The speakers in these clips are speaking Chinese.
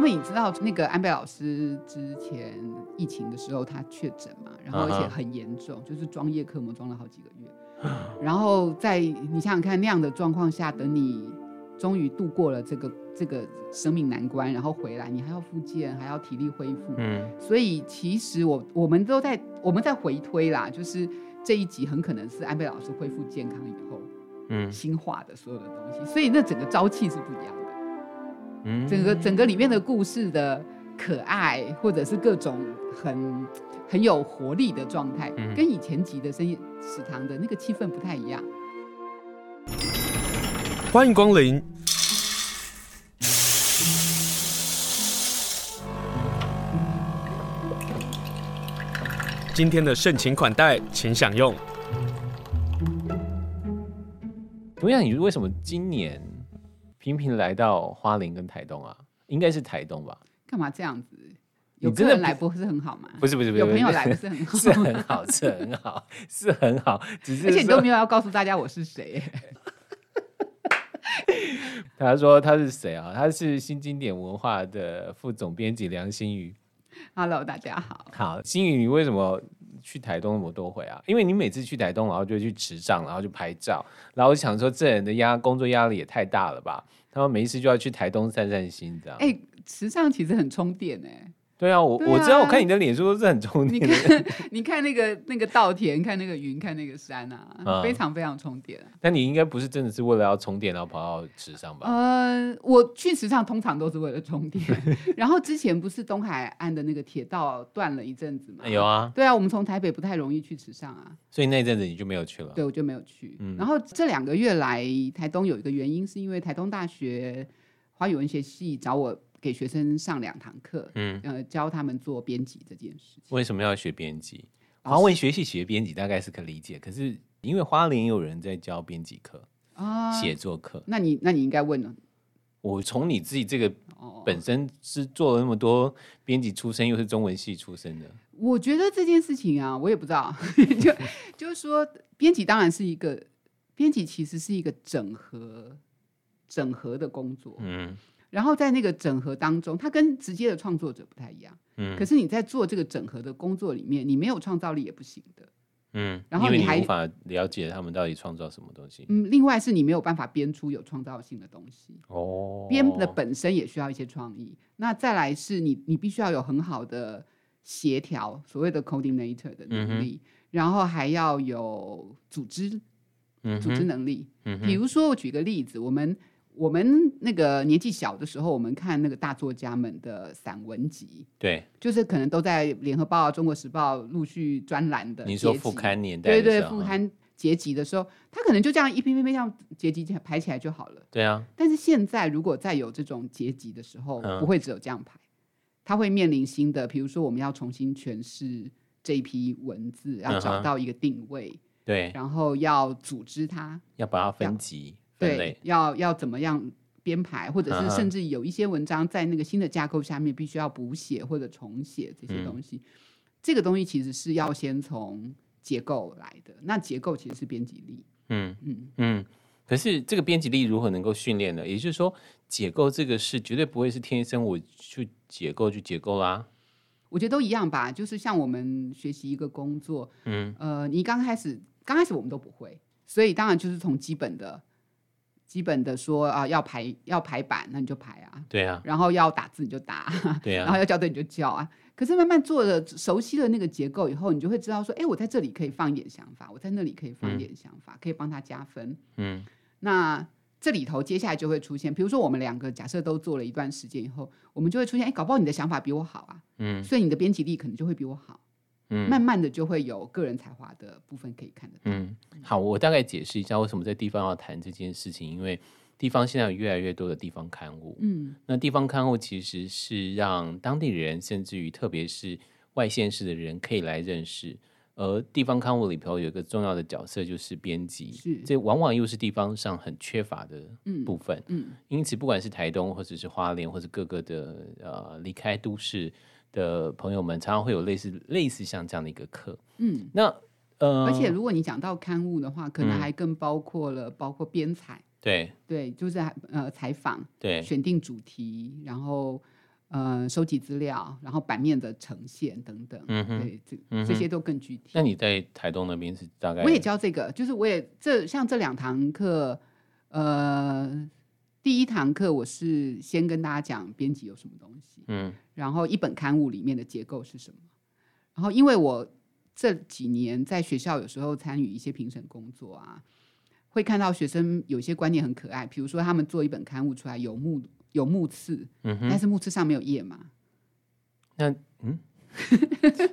因为你知道那个安倍老师之前疫情的时候他确诊嘛，然后而且很严重，uh. 就是装叶克膜装了好几个月，然后在你想想看那样的状况下，等你终于度过了这个这个生命难关，然后回来你还要复健，还要体力恢复，嗯，所以其实我我们都在我们在回推啦，就是这一集很可能是安倍老师恢复健康以后，嗯，新化的所有的东西，所以那整个朝气是不一样的。嗯，整个整个里面的故事的可爱，或者是各种很很有活力的状态，嗯、跟以前集的深夜食堂的那个气氛不太一样。欢迎光临，今天的盛情款待，请享用。同样你为什么今年？频频来到花莲跟台东啊，应该是台东吧？干嘛这样子？有客人来不是很好吗？不是不是不是，有朋友来不是很 好？是很好，是很好，是很好。只是而且你都没有要告诉大家我是谁。他说他是谁啊？他是新经典文化的副总编辑梁新宇。Hello，大家好。好，新宇，你为什么？去台东我都会啊，因为你每次去台东，然后就去池上，然后就拍照，然后我想说，这人的压工作压力也太大了吧？他们每一次就要去台东散散心，这样。哎，池上其实很充电哎。对啊，我啊我知道，我看你的脸书都是很充电。你看，你看那个那个稻田，看那个云，看那个山啊，嗯、非常非常充电。但你应该不是真的是为了要充电，然后跑到池上吧？呃，我去池上通常都是为了充电。然后之前不是东海岸的那个铁道断了一阵子吗？有啊。对啊，我们从台北不太容易去池上啊。所以那阵子你就没有去了？对，我就没有去。嗯、然后这两个月来台东有一个原因，是因为台东大学华语文学系找我。给学生上两堂课，嗯，呃，教他们做编辑这件事情。为什么要学编辑？华文学系学编辑大概是可理解，可是因为花莲有人在教编辑课啊，写作课。那你那你应该问了，我从你自己这个本身是做了那么多编辑出身，又是中文系出身的，我觉得这件事情啊，我也不知道，就就是说，编辑当然是一个编辑，其实是一个整合整合的工作，嗯。然后在那个整合当中，它跟直接的创作者不太一样。嗯。可是你在做这个整合的工作里面，你没有创造力也不行的。嗯。然后你还你无法了解他们到底创造什么东西。嗯。另外是你没有办法编出有创造性的东西。哦。编的本身也需要一些创意。那再来是你，你必须要有很好的协调，所谓的 coordinator 的能力，嗯、然后还要有组织，组织能力。嗯。比如说，我举个例子，我们。我们那个年纪小的时候，我们看那个大作家们的散文集，对，就是可能都在《联合报》《中国时报》陆续专栏的。你说副刊年代，对对，副刊结集的时候，他可能就这样一篇篇篇这样结集排起来就好了。对啊。但是现在如果再有这种结集的时候，不会只有这样排，他会面临新的，比如说我们要重新诠释这一批文字，要找到一个定位，对，然后要组织它，要把它分级。对，要要怎么样编排，或者是甚至有一些文章在那个新的架构下面必须要补写或者重写这些东西，嗯、这个东西其实是要先从结构来的。那结构其实是编辑力。嗯嗯嗯。可是这个编辑力如何能够训练呢？也就是说，解构这个事绝对不会是天生我去解构就解构啦。我觉得都一样吧，就是像我们学习一个工作，嗯呃，你刚开始刚开始我们都不会，所以当然就是从基本的。基本的说啊，要排要排版，那你就排啊。对啊。然后要打字你就打。对啊。然后要校对你就校啊。可是慢慢做了熟悉了那个结构以后，你就会知道说，哎，我在这里可以放一点想法，我在那里可以放一点想法，嗯、可以帮他加分。嗯。那这里头接下来就会出现，比如说我们两个假设都做了一段时间以后，我们就会出现，哎，搞不好你的想法比我好啊。嗯。所以你的编辑力可能就会比我好。嗯，慢慢的就会有个人才华的部分可以看得到。嗯，好，我大概解释一下为什么在地方要谈这件事情，因为地方现在有越来越多的地方刊物。嗯，那地方刊物其实是让当地人，甚至于特别是外县市的人可以来认识。而地方刊物里头有一个重要的角色就是编辑，是这往往又是地方上很缺乏的部分。嗯，嗯，因此不管是台东或者是花莲或者各个的呃离开都市。的朋友们常常会有类似类似像这样的一个课，嗯，那呃，而且如果你讲到刊物的话，可能还更包括了包括编采，对。对，就是呃采访，对，选定主题，然后呃收集资料，然后版面的呈现等等，嗯哼。对，这、嗯这些都更具体。那你在台东那边是大概？我也教这个，就是我也这像这两堂课，呃，第一堂课我是先跟大家讲编辑有什么东西，嗯。然后一本刊物里面的结构是什么，然后因为我这几年在学校有时候参与一些评审工作啊，会看到学生有些观念很可爱，比如说他们做一本刊物出来有目有目次，嗯哼，但是目次上没有页码，那嗯。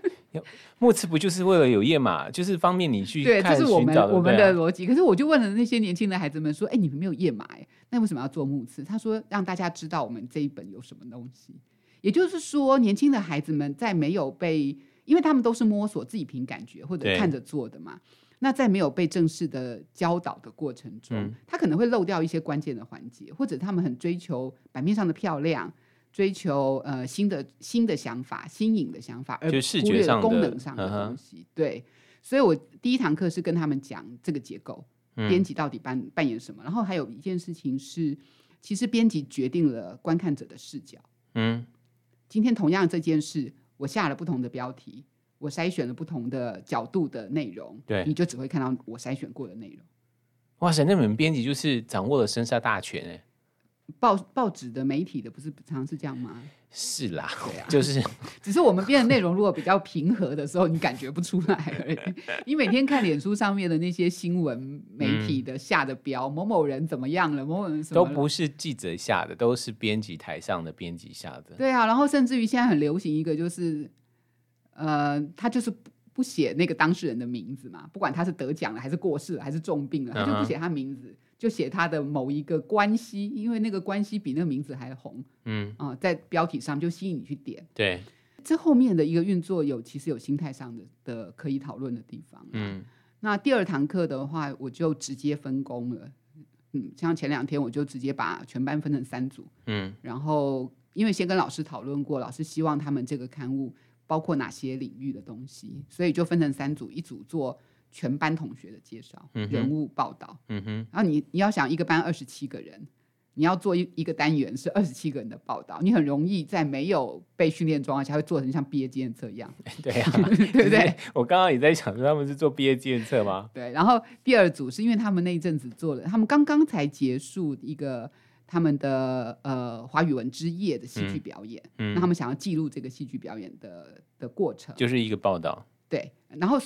目次不就是为了有页码，就是方便你去对，这是我们我们的逻辑。可是我就问了那些年轻的孩子们说：“哎，你们没有页码哎，那为什么要做目次？”他说：“让大家知道我们这一本有什么东西。”也就是说，年轻的孩子们在没有被，因为他们都是摸索自己凭感觉或者看着做的嘛。那在没有被正式的教导的过程中，嗯他可能会漏掉一些关键的环节，或者他们很追求版面上的漂亮。追求呃新的新的想法、新颖的想法，而忽略功能上的东西。对，所以我第一堂课是跟他们讲这个结构，嗯编辑到底扮扮演什么。然后还有一件事情是，其实编辑决定了观看者的视角。嗯，今天同样这件事，我下了不同的标题，我筛选了不同的角度的内容，对你就只会看到我筛选过的内容。哇塞，那你们编辑就是掌握了生杀大权哎。报报纸的媒体的不是常常是这样吗？是啦，对啊，就是 只是我们编的内容如果比较平和的时候，你感觉不出来而已。你每天看脸书上面的那些新闻媒体的下的标，嗯、某某人怎么样了，某某人什么都不是记者下的，都是编辑台上的编辑下的。对啊，然后甚至于现在很流行一个就是，呃，他就是不不写那个当事人的名字嘛，不管他是得奖了还是过世了还是重病了，他就不写他名字。Uh-huh. 就写他的某一个关系，因为那个关系比那个名字还红，嗯啊、呃，在标题上就吸引你去点。对，这后面的一个运作有其实有心态上的的可以讨论的地方。嗯，那第二堂课的话，我就直接分工了。嗯，像前两天我就直接把全班分成三组。嗯，然后因为先跟老师讨论过，老师希望他们这个刊物包括哪些领域的东西，所以就分成三组，一组做。全班同学的介绍、嗯，人物报道，嗯哼，然后你你要想一个班二十七个人，你要做一一个单元是二十七个人的报道，你很容易在没有被训练状况下会做成像毕业纪念册一样，对呀、啊，对不对？我刚刚也在想说他们是做毕业纪念册吗？对，然后第二组是因为他们那一阵子做了，他们刚刚才结束一个他们的呃华语文之夜的戏剧表演，嗯，那他们想要记录这个戏剧表演的的过程，就是一个报道，对，然后。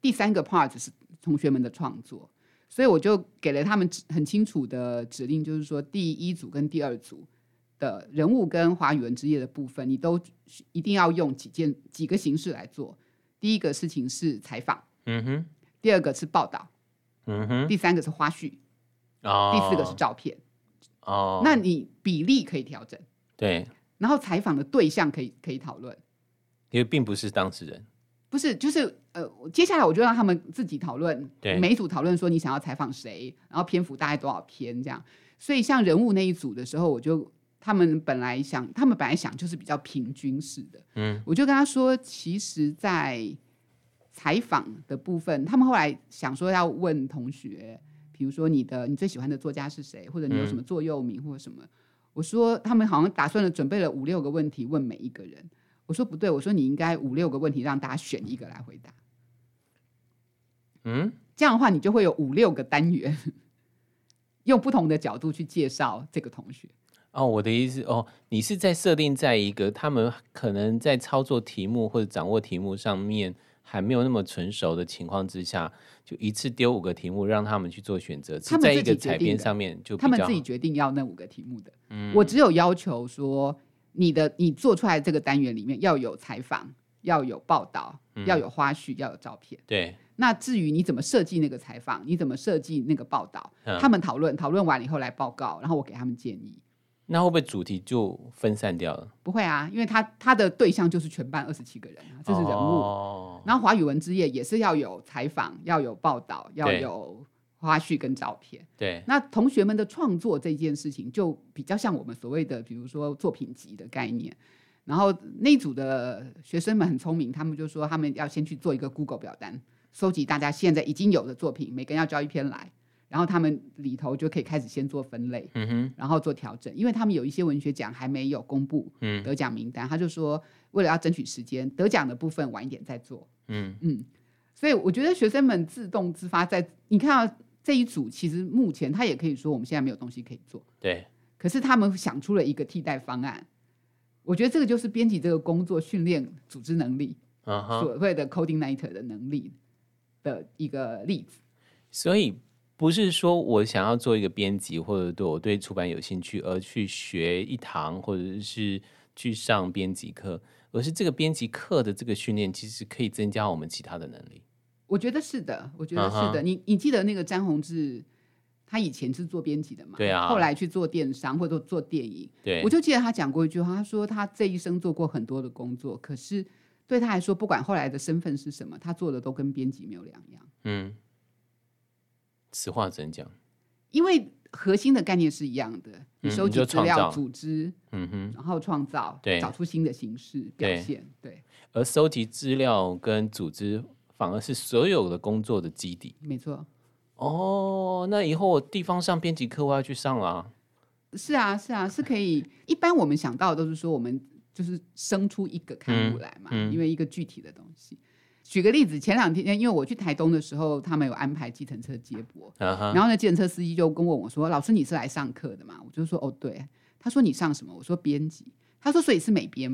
第三个 part 是同学们的创作，所以我就给了他们很清楚的指令，就是说第一组跟第二组的人物跟华语文之夜的部分，你都一定要用几件几个形式来做。第一个事情是采访，嗯哼；第二个是报道，嗯哼；第三个是花絮，哦；第四个是照片，哦。那你比例可以调整，对。然后采访的对象可以可以讨论，因为并不是当事人。不是，就是呃，接下来我就让他们自己讨论，对，每一组讨论说你想要采访谁，然后篇幅大概多少篇这样。所以像人物那一组的时候，我就他们本来想，他们本来想就是比较平均式的，嗯，我就跟他说，其实，在采访的部分，他们后来想说要问同学，比如说你的你最喜欢的作家是谁，或者你有什么座右铭或者什么，嗯，我说他们好像打算了准备了五六个问题问每一个人。我说不对，我说你应该五六个问题让大家选一个来回答。嗯，这样的话你就会有五六个单元，用不同的角度去介绍这个同学。哦，我的意思哦，你是在设定在一个他们可能在操作题目或者掌握题目上面还没有那么成熟的情况之下，就一次丢五个题目让他们去做选择，是在一个采编上面就他们自己决定要那五个题目的。嗯，我只有要求说。你的你做出来这个单元里面要有采访，要有报道，嗯，要有花絮，要有照片。对。那至于你怎么设计那个采访，你怎么设计那个报道，嗯，他们讨论讨论完了以后来报告，然后我给他们建议。那会不会主题就分散掉了？不会啊，因为他他的对象就是全班二十七个人啊，这是人物。哦，然后华语文之夜也是要有采访，要有报道，要有。花絮跟照片，对，那同学们的创作这件事情就比较像我们所谓的，比如说作品集的概念。然后那组的学生们很聪明，他们就说他们要先去做一个 Google 表单，收集大家现在已经有的作品，每个人要交一篇来，然后他们里头就可以开始先做分类，嗯哼，然后做调整，因为他们有一些文学奖还没有公布得奖名单，嗯、他就说为了要争取时间，得奖的部分晚一点再做，嗯。嗯，所以我觉得学生们自动自发在，你看到这一组，其实目前他也可以说我们现在没有东西可以做，对，可是他们想出了一个替代方案，我觉得这个就是编辑这个工作训练组织能力，嗯、所谓的 coordinator 的能力的一个例子，所以。不是说我想要做一个编辑，或者对我对出版有兴趣而去学一堂，或者是去上编辑课，而是这个编辑课的这个训练，其实可以增加我们其他的能力。我觉得是的，我觉得是的。Uh huh. 你你记得那个詹宏志，他以前是做编辑的嘛？对啊。后来去做电商或者做电影。对。我就记得他讲过一句话，他说他这一生做过很多的工作，可是对他来说，不管后来的身份是什么，他做的都跟编辑没有两样。嗯。此话怎讲？因为核心的概念是一样的，你收集资料、组织，嗯哼，然后创造，对，找出新的形式表现，对。而收集资料跟组织，反而是所有的工作的基底。没错。哦，那以后我地方上编辑课我要去上啊。是啊，是啊，是可以。一般我们想到的都是说，我们就是生出一个刊物来嘛，因为一个具体的东西。举个例子，前两天因为我去台东的时候，他们有安排计程车接驳，uh huh. 然后呢，计程车司机就跟问我说：“老师，你是来上课的嘛？”我就说：“哦，对。”他说：“你上什么？”我说：“编辑。”他说：“所以是美编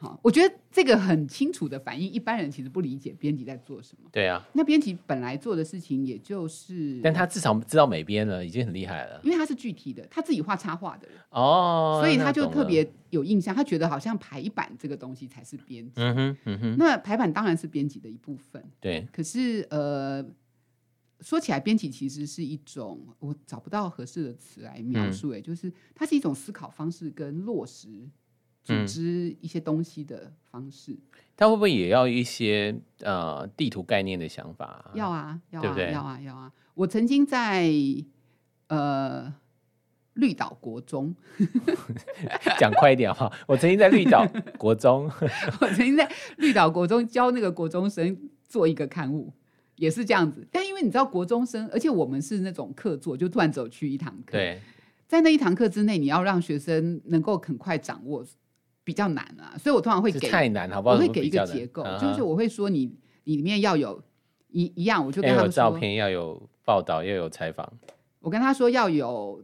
吗？”我觉得这个很清楚的反映一般人其实不理解编辑在做什么。对啊，那编辑本来做的事情也就是，但他至少知道美编了，已经很厉害了。因为他是具体的，他自己画插画的人哦，所以他就特别有印象。他觉得好像排版这个东西才是编辑。嗯哼，嗯哼。那排版当然是编辑的一部分。对。可是呃，说起来，编辑其实是一种我找不到合适的词来描述，哎，就是它是一种思考方式跟落实。组织一些东西的方式，嗯、他会不会也要一些呃地图概念的想法、啊？要啊，要啊，对不对？要啊，要啊。我曾经在呃绿岛国中，讲快一点哈。我曾经在绿岛国中，我曾经在绿岛国中教那个国中生做一个刊物，也是这样子。但因为你知道国中生，而且我们是那种客座，就突然走去一堂课，对，在那一堂课之内，你要让学生能够很快掌握。比较难啊，所以我通常会给太难，好不好？我会给一个结构，啊、就是我会说你你里面要有一一样，我就跟他们照片，要有报道，要有采访。我跟他说要有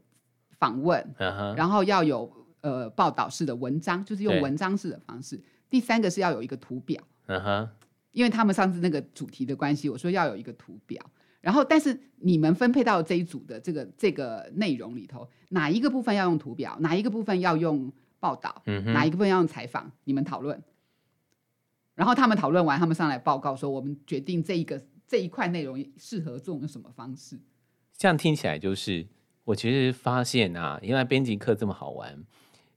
访问，啊、然后要有呃报道式的文章，就是用文章式的方式。第三个是要有一个图表，啊、哈因为他们上次那个主题的关系，我说要有一个图表。然后，但是你们分配到这一组的这个这个内容里头，哪一个部分要用图表，哪一个部分要用？报道，嗯、哪一个部分要用采访？你们讨论，然后他们讨论完，他们上来报告说，我们决定这一个这一块内容适合做用什么方式。这样听起来就是，我其实发现啊，原来编辑课这么好玩，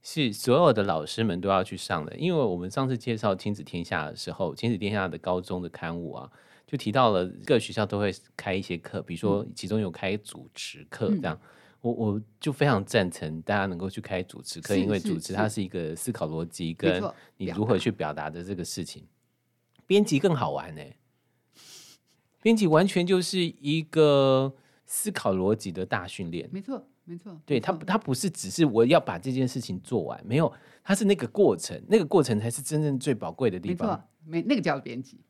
是所有的老师们都要去上的。因为我们上次介绍《亲子天下》的时候，《亲子天下》的高中的刊物啊，就提到了各学校都会开一些课，比如说其中有开主持课这样。嗯我我就非常赞成大家能够去开主持课，因为主持它是一个思考逻辑跟你如何去表达的这个事情。编辑更好玩呢，编辑完全就是一个思考逻辑的大训练。没错，没错，对他，他不是只是我要把这件事情做完，没有，他是那个过程，那个过程才是真正最宝贵的地方。没错，没那个叫编辑。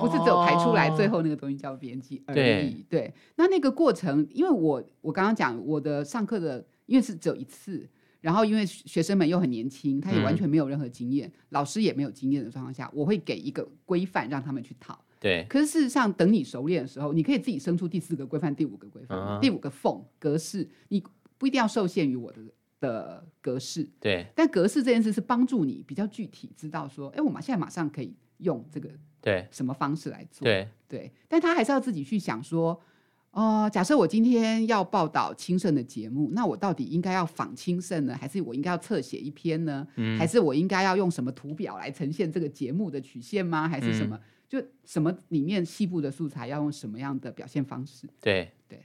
不是只有排出来最后那个东西叫编辑而已。对，对，那那个过程，因为我我刚刚讲我的上课的，因为是只有一次，然后因为学生们又很年轻，他也完全没有任何经验，嗯、老师也没有经验的状况下，我会给一个规范让他们去套。对。可是事实上，等你熟练的时候，你可以自己生出第四个规范、第五个规范、uh. 第五个缝格式，你不一定要受限于我的的格式。对。但格式这件事是帮助你比较具体知道说，哎，我们现在马上可以用这个。对，什么方式来做？对对，但他还是要自己去想说，哦、呃，假设我今天要报道清盛的节目，那我到底应该要仿清盛呢，还是我应该要侧写一篇呢？嗯，还是我应该要用什么图表来呈现这个节目的曲线吗？还是什么？嗯、就什么里面细部的素材要用什么样的表现方式？对对，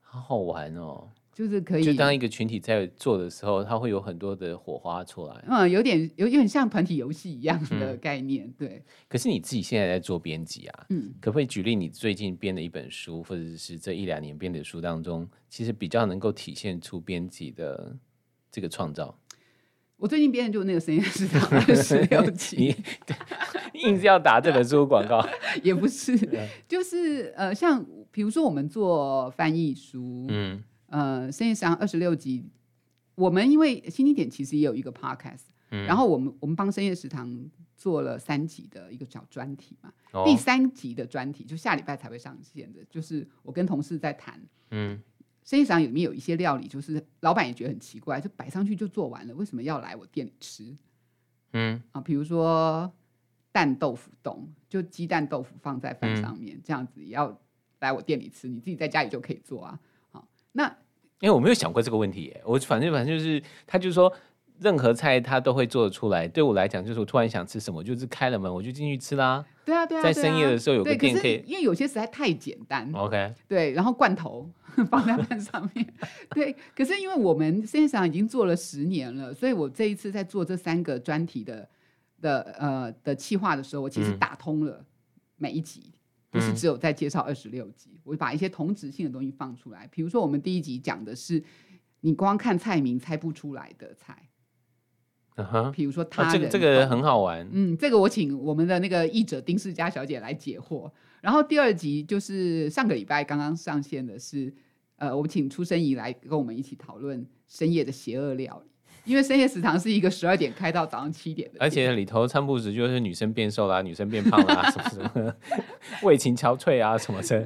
好好玩哦。就是可以。就当一个群体在做的时候，它会有很多的火花出来。嗯，有点有点像团体游戏一样的概念，嗯、对。可是你自己现在在做编辑啊，嗯，可不可以举例你最近编的一本书，或者是这一两年编的书当中，其实比较能够体现出编辑的这个创造？我最近编的就是那个深夜食堂二十六集，硬是要打这本书广告，也不是，就是呃，像比如说我们做翻译书，嗯。呃，深夜食堂二十六集，我们因为新经典其实也有一个 podcast，、嗯、然后我们我们帮深夜食堂做了三集的一个小专题嘛，哦、第三集的专题就下礼拜才会上线的，就是我跟同事在谈，嗯，深夜食堂里面有一些料理，就是老板也觉得很奇怪，就摆上去就做完了，为什么要来我店里吃？嗯。啊，比如说蛋豆腐冻，就鸡蛋豆腐放在饭上面，嗯、这样子也要来我店里吃，你自己在家里就可以做啊。好那因为我没有想过这个问题耶，我反正反正就是，他就是说任何菜他都会做得出来。对我来讲，就是我突然想吃什么，就是开了门我就进去吃啦。对啊，对啊，在深夜的时候有个店可以，因为有些实在太简单。OK，对，然后罐头 放在饭上面，对。可是因为我们现场已经做了十年了，所以我这一次在做这三个专题的的呃的企划的时候，我其实打通了每一集。不是只有在介绍二十六集，嗯、我把一些同质性的东西放出来。比如说，我们第一集讲的是你光看菜名猜不出来的菜，嗯哼。比如说他、啊，这个这个很好玩。嗯，这个我请我们的那个译者丁世佳小姐来解惑。然后第二集就是上个礼拜刚刚上线的是，呃，我们请出生仪来跟我们一起讨论深夜的邪恶料理。因为深夜食堂是一个十二点开到早上七点的，而且里头餐布置就是女生变瘦啦、啊，女生变胖啦、啊，什么什么，为情憔悴啊什么的。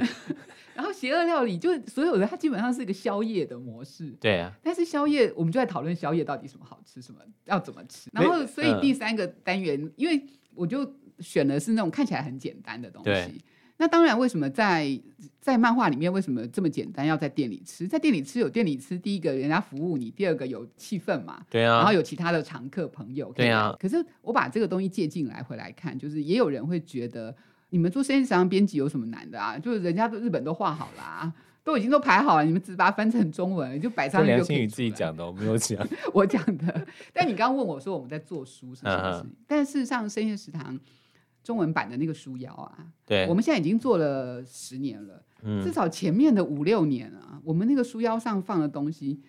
然后邪恶料理就所有的，它基本上是一个宵夜的模式。对啊。但是宵夜，我们就在讨论宵夜到底什么好吃，什么要怎么吃。然后，所以第三个单元，嗯、因为我就选的是那种看起来很简单的东西。那当然，为什么在在漫画里面为什么这么简单？要在店里吃，在店里吃有店里吃，第一个人家服务你，第二个有气氛嘛，对啊，然后有其他的常客朋友，对啊。可是我把这个东西借进来回来看，就是也有人会觉得，你们做深夜食堂编辑有什么难的啊？就是人家都日本都画好了啊，都已经都排好了，你们只把它翻成中文就摆上去就可以。良心你自己讲的，我没有讲，我讲的。但你刚刚问我说我们在做书是什么事情？但事实上深夜食堂。中文版的那个书腰啊，对，我们现在已经做了十年了，嗯，至少前面的五六年啊，我们那个书腰上放的东西，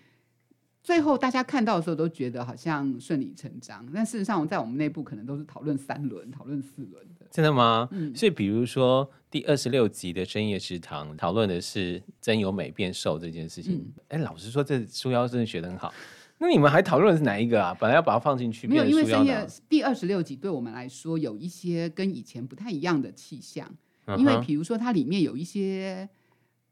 最后大家看到的时候都觉得好像顺理成章，但事实上在我们内部可能都是讨论三轮、讨论四轮的。真的吗？嗯，所以比如说第二十六集的深夜食堂讨论的是真由美变瘦这件事情，哎、嗯，老实说，这书腰真的学的很好。那你们还讨论的是哪一个啊？本来要把它放进去，没有，因为深夜第二十六集对我们来说有一些跟以前不太一样的气象，因为比如说它里面有一些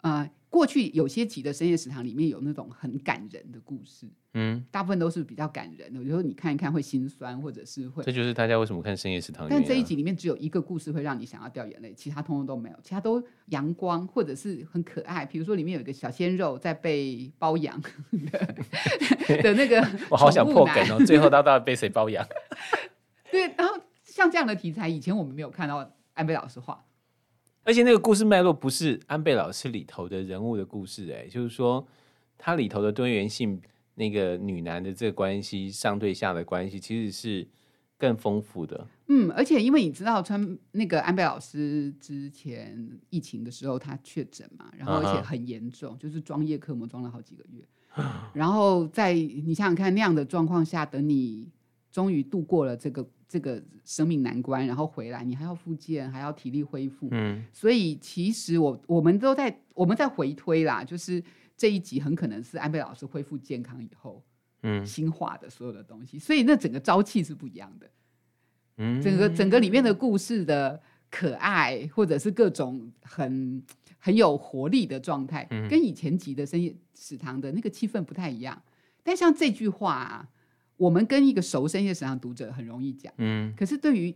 呃。过去有些集的深夜食堂里面有那种很感人的故事，嗯，大部分都是比较感人的。有时候你看一看会心酸，或者是会，这就是大家为什么看深夜食堂。但这一集里面只有一个故事会让你想要掉眼泪，其他通通都没有，其他都阳光或者是很可爱。比如说里面有一个小鲜肉在被包养 的的那个，我好想破梗哦，最后他到底被谁包养？对，然后像这样的题材，以前我们没有看到安倍老师画。而且那个故事脉络不是安倍老师里头的人物的故事，哎，就是说它里头的多元性，那个女男的这个关系，上对下的关系，其实是更丰富的。嗯，而且因为你知道，川那个安倍老师之前疫情的时候他确诊嘛，然后而且很严重，就是装叶克膜装了好几个月，然后在你想想看那样的状况下，等你终于度过了这个。这个生命难关，然后回来，你还要复健，还要体力恢复。嗯，所以其实我我们都在我们在回推啦，就是这一集很可能是安倍老师恢复健康以后，嗯，新化的所有的东西，所以那整个朝气是不一样的。嗯，整个整个里面的故事的可爱，或者是各种很很有活力的状态，嗯，跟以前集的深夜食堂的那个气氛不太一样。但像这句话啊。我们跟一个熟深夜食堂读者很容易讲，嗯，可是对于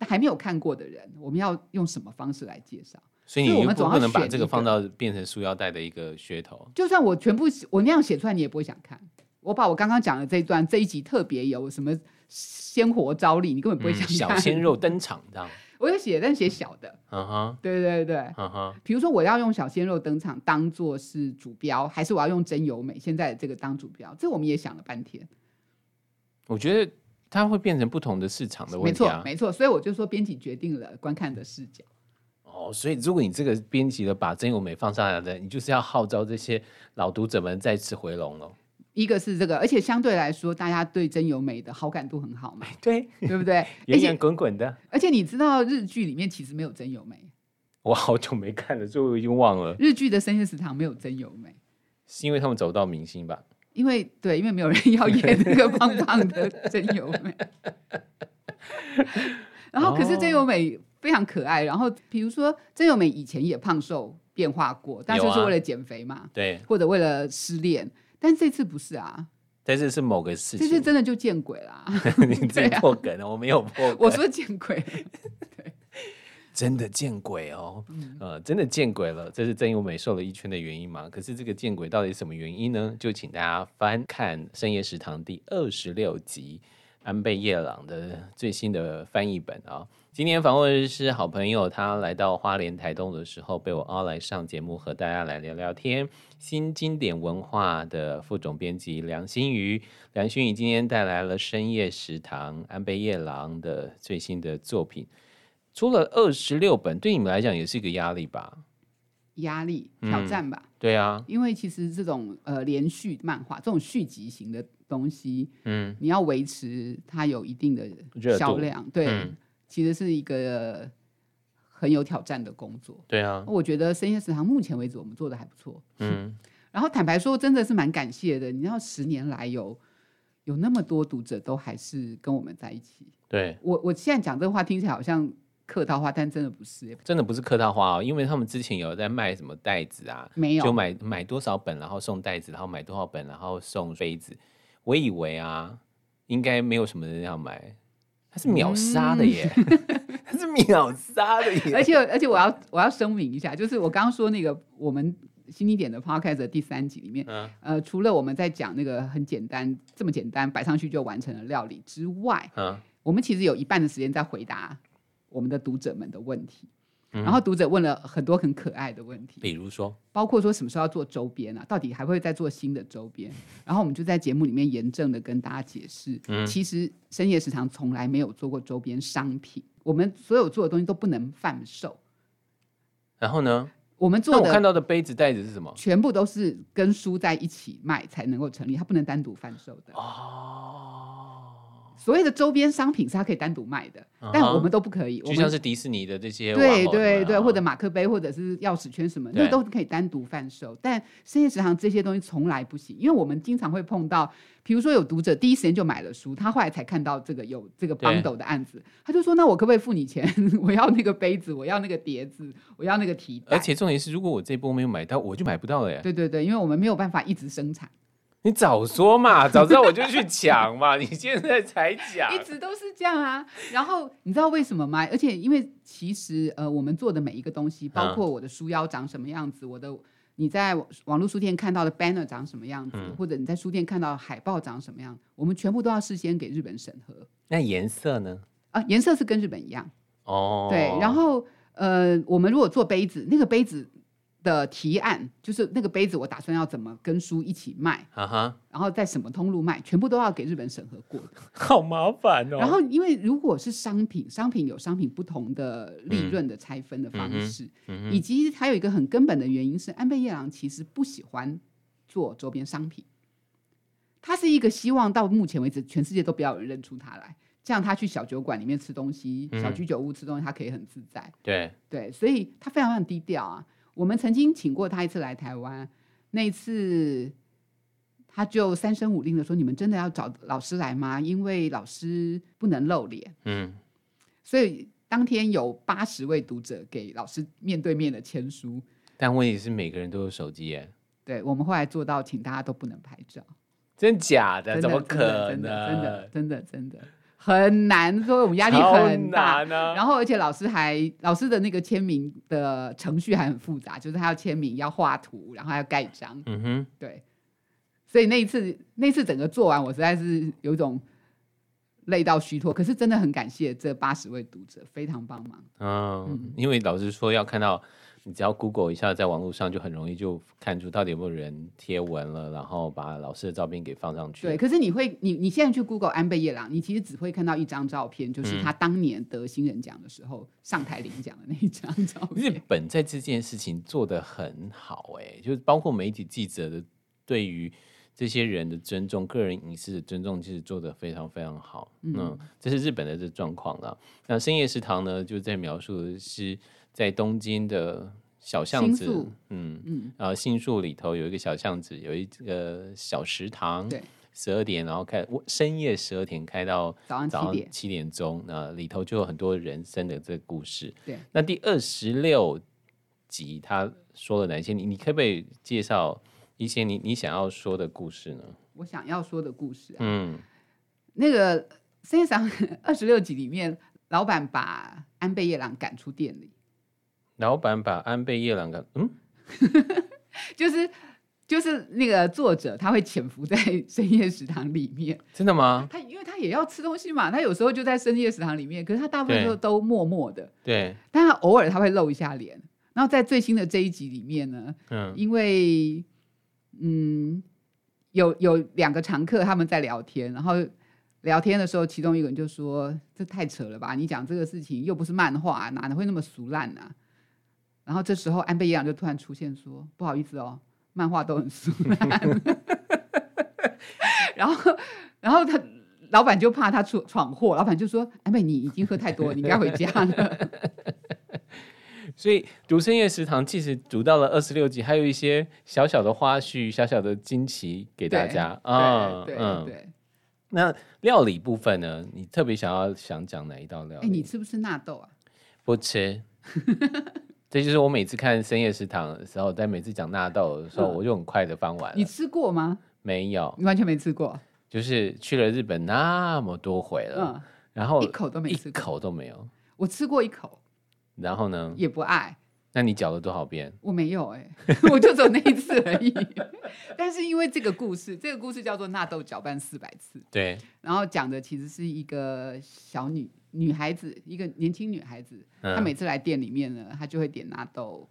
还没有看过的人，我们要用什么方式来介绍？所以你我们总不能把这个放到变成书腰带的一个噱头。就算我全部我那样写出来，你也不会想看。我把我刚刚讲的这一段这一集特别有什么鲜活招力，你根本不会想看。小鲜肉登场，这样。我有写，但写小的。嗯哼，对对对，嗯哼。比如说，我要用小鲜肉登场当做是主标，还是我要用真由美现在这个当主标？这我们也想了半天。我觉得它会变成不同的市场的问题啊。没错，没错。所以我就说，编辑决定了观看的视角。哦，所以如果你这个编辑的把真由美放上来的，你就是要号召这些老读者们再次回笼了。一个是这个，而且相对来说，大家对真由美的好感度很好嘛，对，对不对？源源滚滚的。而且你知道日剧里面其实没有真由美，我好久没看了，所以我已经忘了。日剧的深夜食堂没有真由美，是因为他们找不到明星吧？因为对，因为没有人要演那个 胖胖的真由美。然后可是真由美非常可爱，然后比如说真由美以前也胖瘦变化过，但就是为了减肥嘛，对，或者为了失恋。但这次不是啊，这次是某个事情，这次真的就见鬼啦。你真 破梗了，啊、我没有破梗。我说见鬼，对，真的见鬼哦，嗯、呃，真的见鬼了。这是真由美瘦了一圈的原因吗？可是这个见鬼到底是什么原因呢？就请大家翻看《深夜食堂》第二十六集安倍夜郎的最新的翻译本啊。今天访问的是好朋友，他来到花莲台东的时候，被我邀来上节目，和大家来聊聊天。新经典文化的副总编辑梁新宇，梁新宇今天带来了《深夜食堂》安倍夜郎的最新的作品，出了二十六本，对你们来讲也是一个压力吧？压力挑战吧？嗯、对啊，因为其实这种呃连续漫画这种续集型的东西，嗯，你要维持它有一定的销量，对。嗯其实是一个很有挑战的工作。对啊，我觉得深夜食堂目前为止我们做的还不错。嗯，然后坦白说，真的是蛮感谢的。你知道，十年来有有那么多读者都还是跟我们在一起。对，我我现在讲这个话听起来好像客套话，但真的不是，真的不是客套话哦。因为他们之前有在卖什么袋子啊，没有，就买买多少本，然后送袋子，然后买多少本，然后送杯子。我以为啊，应该没有什么人要买。他是秒杀的耶，他、嗯、是秒杀的耶。而且而且我要我要声明一下，就是我刚刚说那个我们新一点的 podcast 的第三集里面，嗯、呃，除了我们在讲那个很简单这么简单摆上去就完成了料理之外，嗯，我们其实有一半的时间在回答我们的读者们的问题。然后读者问了很多很可爱的问题，比如说，包括说什么时候要做周边啊？到底还会再做新的周边？然后我们就在节目里面严正的跟大家解释，嗯，其实深夜食堂从来没有做过周边商品，我们所有做的东西都不能贩售。然后呢，我们做的我看到的杯子袋子是什么？全部都是跟书在一起卖才能够成立，它不能单独贩售的。哦。所谓的周边商品是它可以单独卖的，uh. 但我们都不可以。就像是迪士尼的这些，对对对，或者马克杯，或者是钥匙圈什么，那都可以单独贩售。但深夜食堂这些东西从来不行，因为我们经常会碰到，比如说有读者第一时间就买了书，他后来才看到这个有这个 bundle 的案子，他就说：“那我可不可以付你钱？我要那个杯子，我要那个碟子，我要那个提袋。”而且重点是，如果我这波没有买到，我就买不到了耶。对对对，因为我们没有办法一直生产。你早说嘛，早知道我就去抢嘛！你现在才讲，一直都是这样啊。然后你知道为什么吗？而且因为其实呃，我们做的每一个东西，包括我的书腰长什么样子，嗯、我的你在网络书店看到的 banner 长什么样子，嗯、或者你在书店看到的海报长什么样，我们全部都要事先给日本审核。那颜色呢？啊，颜色是跟日本一样哦。对，然后呃，我们如果做杯子，那个杯子。的提案就是那个杯子，我打算要怎么跟书一起卖，uh. 然后在什么通路卖，全部都要给日本审核过的，好麻烦哦。然后，因为如果是商品，商品有商品不同的利润的拆分的方式，嗯嗯、以及还有一个很根本的原因是，安倍夜郎其实不喜欢做周边商品，他是一个希望到目前为止全世界都不要有人认出他来，这样他去小酒馆里面吃东西，小居酒屋吃东西，他可以很自在。对对，所以他非常非常低调啊。我们曾经请过他一次来台湾，那一次他就三声五令的说：“你们真的要找老师来吗？因为老师不能露脸。”嗯，所以当天有八十位读者给老师面对面的签书。但问题是每个人都有手机耶。对，我们后来做到，请大家都不能拍照。真假的？怎么可能？真的，真的，真的，真的，真的。很难，所以我们压力很大。啊、然后，而且老师还老师的那个签名的程序还很复杂，就是他要签名，要画图，然后还要盖章。嗯哼，对。所以那一次，那一次整个做完，我实在是有一种累到虚脱。可是真的很感谢这八十位读者，非常帮忙。嗯，嗯，因为老师说，要看到。你只要 Google 一下，在网络上就很容易就看出到底有没有人贴文了，然后把老师的照片给放上去。对，可是你会，你你现在去 Google 安倍夜郎，你其实只会看到一张照片，就是他当年得新人奖的时候、嗯、上台领奖的那一张照片。日本在这件事情做得很好、欸，哎，就是包括媒体记者的对于这些人的尊重、个人隐私的尊重，其实做得非常非常好。嗯，嗯，这是日本的这状况了。那深夜食堂呢，就在描述的是。在东京的小巷子，嗯嗯，然后新宿里头有一个小巷子，有一个小食堂，对，十二点然后开，深夜十二点开到早上七点钟，那里头就有很多人生的这个故事。对，那第二十六集他说了哪些？你你可不可以介绍一些你你想要说的故事呢？我想要说的故事啊，嗯，那个深夜食堂二十六集里面，老板把安倍夜郎赶出店里。老板把安倍夜郎的，嗯，就是就是那个作者，他会潜伏在深夜食堂里面。真的吗？他因为他也要吃东西嘛，他有时候就在深夜食堂里面，可是他大部分时候都默默的。对，但他偶尔他会露一下脸。然后在最新的这一集里面呢，嗯，因为嗯有有两个常客他们在聊天，然后聊天的时候，其中一个人就说：“这太扯了吧？你讲这个事情又不是漫画，哪能会那么俗烂呢？”然后这时候安倍夜郎就突然出现说：“不好意思哦，漫画都很俗烂。”然后，然后他老板就怕他出闯祸，老板就说：“安倍，你已经喝太多了，你该回家了。”所以读深夜食堂，即使读到了二十六集，还有一些小小的花絮、小小的惊奇给大家啊。对对对。那料理部分呢？你特别想要想讲哪一道料理？哎，你吃不吃纳豆啊？不吃。这就是我每次看深夜食堂的时候，在每次讲纳豆的时候，嗯、我就很快的翻完。你吃过吗？没有，你完全没吃过。就是去了日本那么多回了，嗯、然后一口都没吃过，一口都没有。我吃过一口，然后呢？也不爱。那你搅了多少遍？我没有哎、欸，我就走那一次而已。但是因为这个故事，这个故事叫做纳豆搅拌四百次。对。然后讲的其实是一个小女女孩子，一个年轻女孩子，嗯、她每次来店里面呢，她就会点纳豆，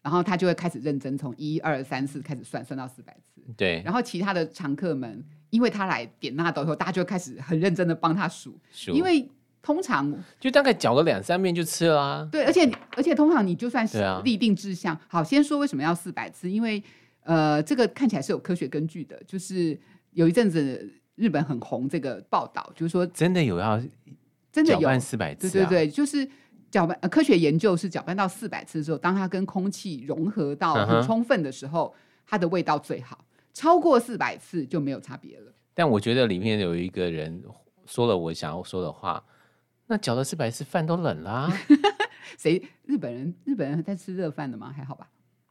然后她就会开始认真从一二三四开始算，算到四百次。对。然后其他的常客们，因为她来点纳豆以后，大家就会开始很认真的帮她数，数因为。通常就大概搅个两三遍就吃了啊。对，而且而且通常你就算是立定志向，啊、好，先说为什么要四百次，因为呃，这个看起来是有科学根据的，就是有一阵子日本很红这个报道，就是说真的有要真的搅拌四百次，啊，对对对，就是搅拌，呃，科学研究是搅拌到四百次的时候，当它跟空气融合到很充分的时候，嗯、它的味道最好，超过四百次就没有差别了。但我觉得里面有一个人说了我想要说的话。那搅了四百次，饭都冷啦、啊。谁？日本人？日本人在吃热饭的吗？还好吧。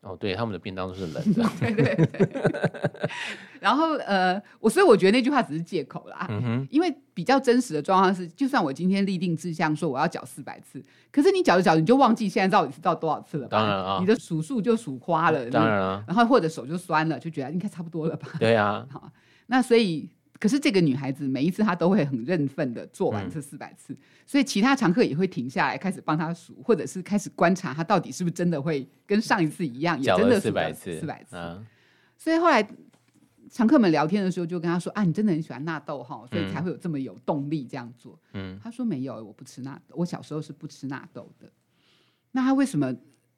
哦，对，他们的便当都是冷的。对 对对。然后呃，我所以我觉得那句话只是借口啦。嗯哼。因为比较真实的状况是，就算我今天立定志向说我要缴四百次，可是你缴着缴着你就忘记现在到底是到多少次了吧？当然啊。你的数数就数花了。当然啊。然后或者手就酸了，就觉得应该差不多了吧？对啊。好，那所以。可是这个女孩子每一次她都会很认份的做完这四百次，嗯、所以其他常客也会停下来开始帮她数，或者是开始观察她到底是不是真的会跟上一次一样，也真的四百次。四百次。嗯、所以后来常客们聊天的时候就跟她说：“啊，你真的很喜欢纳豆哈，所以才会有这么有动力这样做。”嗯，她说：“没有，我不吃纳豆，我小时候是不吃纳豆的。”那她为什么？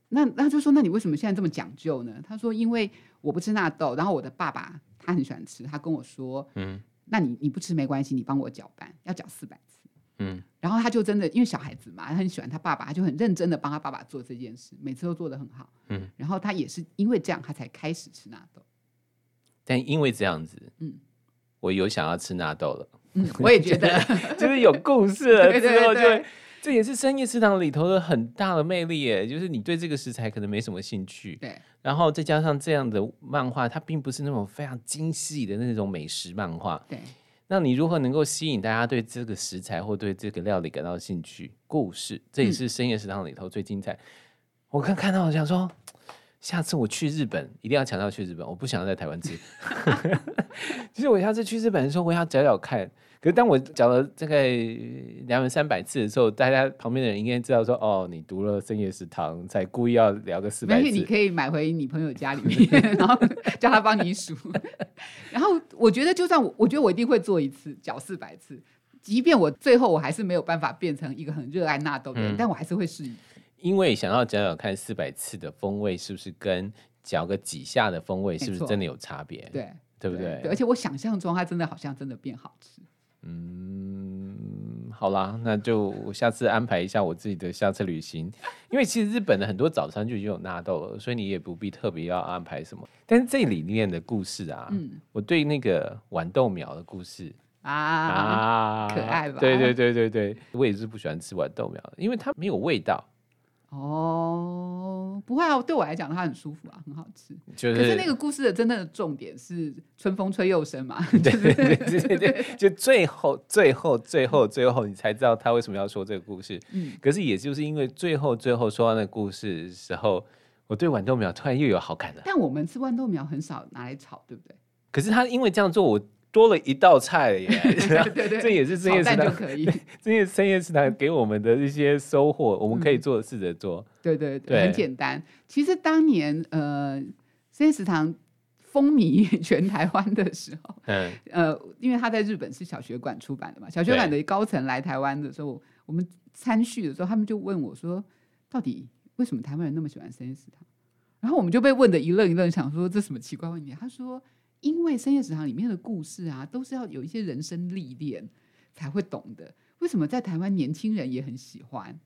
那他就说：“那你为什么现在这么讲究呢？”他说：“因为我不吃纳豆，然后我的爸爸他很喜欢吃，他跟我说，嗯。”那你你不吃没关系，你帮我搅拌，要搅四百次。嗯，然后他就真的因为小孩子嘛，他很喜欢他爸爸，他就很认真的帮他爸爸做这件事，每次都做的很好。嗯，然后他也是因为这样，他才开始吃纳豆。但因为这样子，嗯，我有想要吃纳豆了。嗯，我也觉得，就是有故事了 之后就会。这也是深夜食堂里头的很大的魅力耶，就是你对这个食材可能没什么兴趣，对，然后再加上这样的漫画，它并不是那种非常精细的那种美食漫画，对，那你如何能够吸引大家对这个食材或对这个料理感到兴趣？故事，这也是深夜食堂里头最精彩。嗯、我刚看到，我想说，下次我去日本一定要强调去日本，我不想要在台湾吃。其 实我下次去日本的时候，我要找找看。可是当我讲了大概两百三百次的时候，大家旁边的人应该知道说，哦，你读了深夜食堂，才故意要聊个四百字。你可以买回你朋友家里面，然后叫他帮你数。然后我觉得，就算我，我觉得我一定会做一次，缴四百次，即便我最后我还是没有办法变成一个很热爱纳豆的人，嗯、但我还是会试一。因为想要讲讲看四百次的风味是不是跟嚼个几下的风味是不是真的有差别？对，对不对，对？而且我想象中它真的好像真的变好吃。嗯，好啦，那就我下次安排一下我自己的下次旅行。因为其实日本的很多早餐就已经有纳豆了，所以你也不必特别要安排什么。但是这里面的故事啊，嗯，我对那个豌豆苗的故事啊啊，可爱吧？对对对对对，我也是不喜欢吃豌豆苗的，因为它没有味道。哦，不会啊，对我来讲它很舒服啊，很好吃。就是，可是那个故事的真正的重点是春风吹又生嘛，对对对对对，就最后最后最后最后你才知道他为什么要说这个故事。嗯，可是也就是因为最后最后说到那个故事的时候，我对豌豆苗突然又有好感了。但我们吃豌豆苗很少拿来炒，对不对？可是他因为这样做，我。多了一道菜耶，对对，这也是深夜食堂就可以。这些深夜食堂给我们的一些收获，我们可以做试着做。对对对，很简单。其实当年呃，深夜食堂风靡全台湾的时候，嗯呃，因为他在日本是小学馆出版的嘛，小学馆的高层来台湾的时候，我们参叙的时候，他们就问我说：“到底为什么台湾人那么喜欢深夜食堂？”然后我们就被问的一愣一愣，想说这什么奇怪问题？他说。因为深夜食堂里面的故事啊，都是要有一些人生历练才会懂的。为什么在台湾年轻人也很喜欢？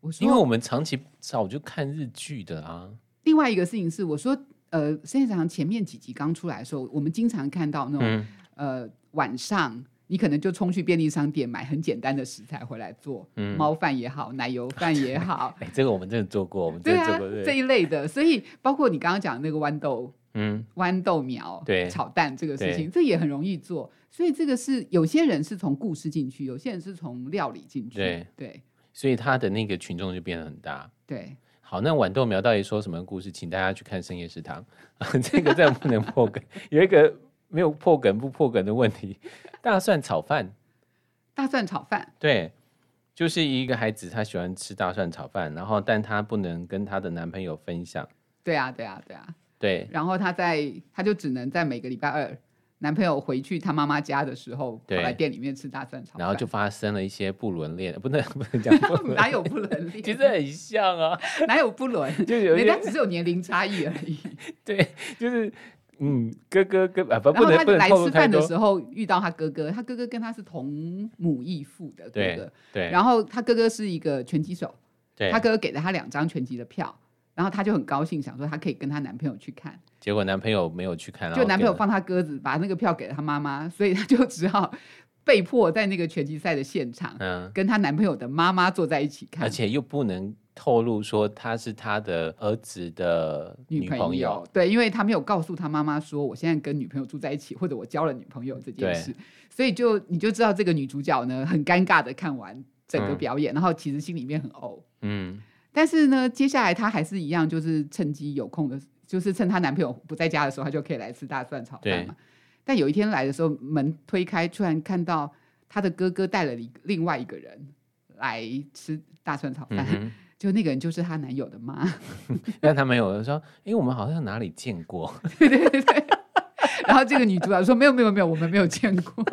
我说，因为我们长期早就看日剧的啊。另外一个事情是，我说，呃，深夜食堂前面几集刚出来的时候，我们经常看到那种，嗯、呃，晚上你可能就冲去便利商店买很简单的食材回来做，嗯，猫饭也好，奶油饭也好。哎，这个我们真的做过，我们真的做过这一类的。所以包括你刚刚讲的那个豌豆。嗯，豌豆苗对炒蛋这个事情，这也很容易做。所以这个是有些人是从故事进去，有些人是从料理进去。对对，所以他的那个群众就变得很大。对，好，那豌豆苗到底说什么故事？请大家去看深夜食堂。这个再不能破梗，有一个没有破梗不破梗的问题。大蒜炒饭，大蒜炒饭，对，就是一个孩子他喜欢吃大蒜炒饭，然后但他不能跟他的男朋友分享。对啊，对啊，对啊。对，然后他在，他就只能在每个礼拜二，男朋友回去他妈妈家的时候，跑来店里面吃大蒜炒饭，然后就发生了一些不伦恋，不能不能讲，哪有不伦恋？其实很像啊，哪有不伦？就有人家只是有年龄差异而已。对，就是嗯，哥哥跟啊不，然后他来吃饭的时候遇到他哥哥，他哥哥跟他是同母异父的哥哥，对，然后他哥哥是一个拳击手，对，他哥哥给了他两张拳击的票。然后她就很高兴，想说她可以跟她男朋友去看。结果男朋友没有去看，就男朋友放她鸽子，把那个票给了她妈妈，所以她就只好 被迫在那个拳击赛的现场，嗯，跟她男朋友的妈妈坐在一起看，而且又不能透露说她是她的儿子的女朋友，女朋友。对，因为她没有告诉他妈妈说我现在跟女朋友住在一起，或者我交了女朋友这件事，所以就你就知道这个女主角呢很尴尬的看完整个表演，嗯、然后其实心里面很呕，嗯。但是呢，接下来她还是一样，就是趁机有空的，就是趁她男朋友不在家的时候，她就可以来吃大蒜炒饭嘛。但有一天来的时候，门推开，突然看到她的哥哥带了另外一个人来吃大蒜炒饭，嗯、就那个人就是她男友的妈。但她没有说，因为我们好像哪里见过。对对对。然后这个女主角说：“没有没有没有，我们没有见过。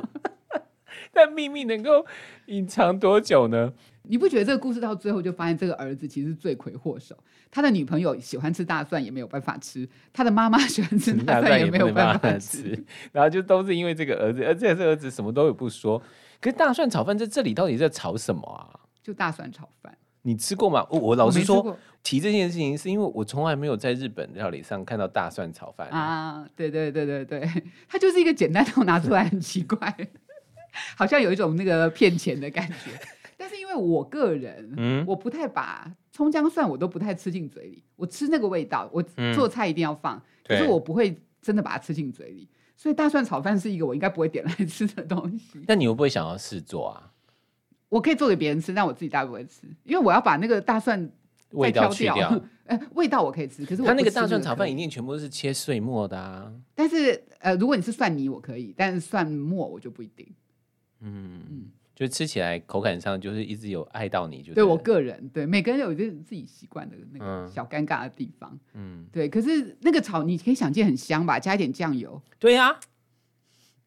”但秘密能够隐藏多久呢？你不觉得这个故事到最后就发现这个儿子其实是罪魁祸首？他的女朋友喜欢吃大蒜也没有办法吃，他的妈妈喜欢吃大蒜也没有办法吃，然后就都是因为这个儿子，而且这儿子什么都有不说。可是大蒜炒饭在这里到底在炒什么啊？就大蒜炒饭，你吃过吗？我我老实说，提这件事情是因为我从来没有在日本料理上看到大蒜炒饭啊。对对对对对，它就是一个简单的拿出来很奇怪，好像有一种那个骗钱的感觉。但是因为我个人，嗯，我不太把葱姜蒜我都不太吃进嘴里，我吃那个味道，我做菜一定要放，嗯、可是我不会真的把它吃进嘴里，所以大蒜炒饭是一个我应该不会点来 吃的东西。但你会不会想要试做啊？我可以做给别人吃，但我自己大概不会吃，因为我要把那个大蒜味道去掉。呃，味道我可以吃，可是我它那个大蒜炒饭一定全部都是切碎末的啊。但是呃，如果你是蒜泥，我可以，但是蒜末我就不一定。嗯嗯，就吃起来口感上就是一直有爱到你就，就对我个人对每个人有一个自己习惯的那个小尴尬的地方，嗯，对。可是那个炒你可以想见很香吧，加一点酱油，对呀、啊，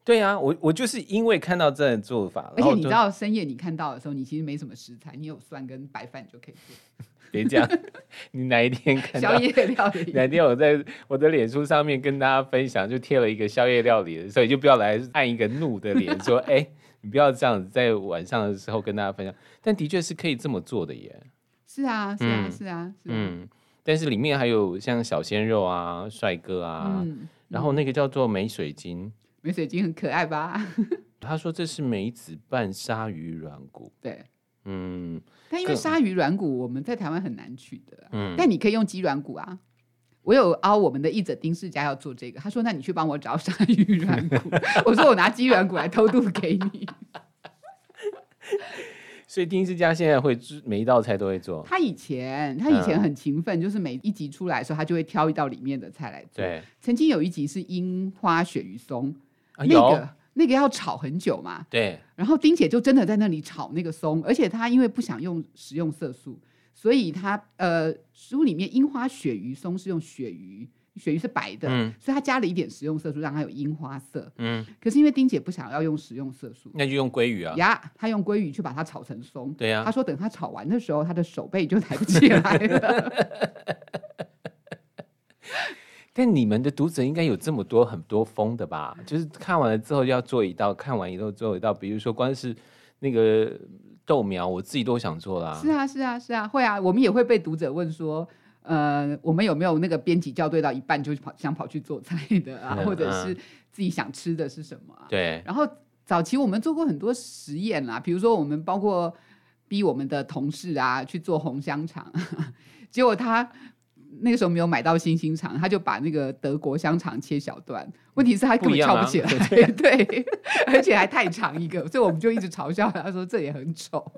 对呀、啊，我我就是因为看到这种做法，而且你知道深夜你看到的时候，你其实没什么食材，你有蒜跟白饭就可以做。别这样，你哪一天看到宵夜料理？哪天我在我的脸书上面跟大家分享，就贴了一个宵夜料理的，所以就不要来按一个怒的脸，说：“ 哎、欸，你不要这样子在晚上的时候跟大家分享。”但的确是可以这么做的耶。是啊，是啊，嗯、是啊，是啊。嗯，但是里面还有像小鲜肉啊、帅哥啊、嗯，然后那个叫做美水晶，美水晶很可爱吧？他说这是梅子拌鲨鱼软骨。对。嗯，但因为鲨鱼软骨我们在台湾很难取得，嗯，但你可以用鸡软骨啊。我有凹我们的译者丁世佳要做这个，他说：“那你去帮我找鲨鱼软骨。”我说：“我拿鸡软骨来偷渡给你。”所以丁世佳现在会每一道菜都会做。他以前他以前很勤奋，嗯，就是每一集出来的时候，他就会挑一道里面的菜来做。对，曾经有一集是樱花鳕鱼松，啊，那个。那个要炒很久嘛？对。然后丁姐就真的在那里炒那个松，而且她因为不想用食用色素，所以它呃书里面樱花鳕鱼松是用鳕鱼，鳕鱼是白的，嗯，所以他加了一点食用色素，让它有樱花色。嗯。可是因为丁姐不想要用食用色素，那就用鲑鱼啊。呀，她用鲑鱼去把它炒成松。对呀，啊。她说等她炒完的时候，她的手背就抬不起来了。但你们的读者应该有这么多很多封的吧？就是看完了之后要做一道，看完以后做一道。比如说，光是那个豆苗，我自己都想做啦。是啊，是啊，是啊，会啊。我们也会被读者问说，呃，我们有没有那个编辑校对到一半就跑想跑去做菜的啊？嗯、或者是自己想吃的是什么啊？对。然后早期我们做过很多实验啦，比如说我们包括逼我们的同事啊去做红香肠，结果他。那个时候没有买到新兴肠，他就把那个德国香肠切小段。问题是他根本翘不起来，对，而且还太长一个，所以我们就一直嘲笑他说这也很丑。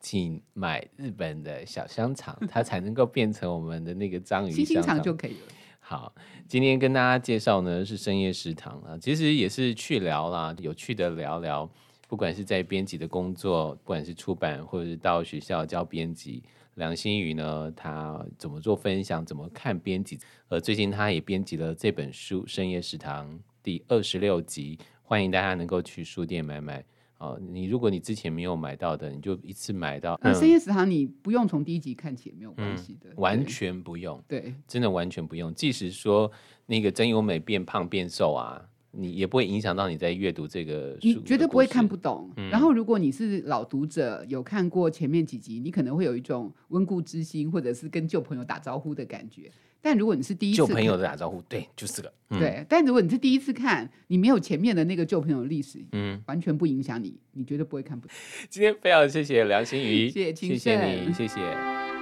请买日本的小香肠，它才能够变成我们的那个章鱼香肠，新兴肠就可以了。好，今天跟大家介绍呢是深夜食堂啊，其实也是去聊啦，有趣的聊聊，不管是在编辑的工作，不管是出版或者是到学校教编辑。梁心宇呢，他怎么做分享？怎么看编辑？呃，最近他也编辑了这本书《深夜食堂》第二十六集，欢迎大家能够去书店买买。哦，你如果你之前没有买到的，你就一次买到。嗯，《深夜食堂》你不用从第一集看起也没有关系的，嗯，完全不用。对，真的完全不用。即使说那个真由美变胖变瘦啊。你也不会影响到你在阅读这个书，你绝对不会看不懂。嗯。然后，如果你是老读者，有看过前面几集，你可能会有一种温故知新，或者是跟旧朋友打招呼的感觉。但如果你是第一次，旧朋友的打招呼，对，就是个、嗯、对。但如果你是第一次看，你没有前面的那个旧朋友的历史，嗯，完全不影响你，你绝对不会看不懂。今天非常谢谢梁心妤，谢谢，谢谢你，谢谢。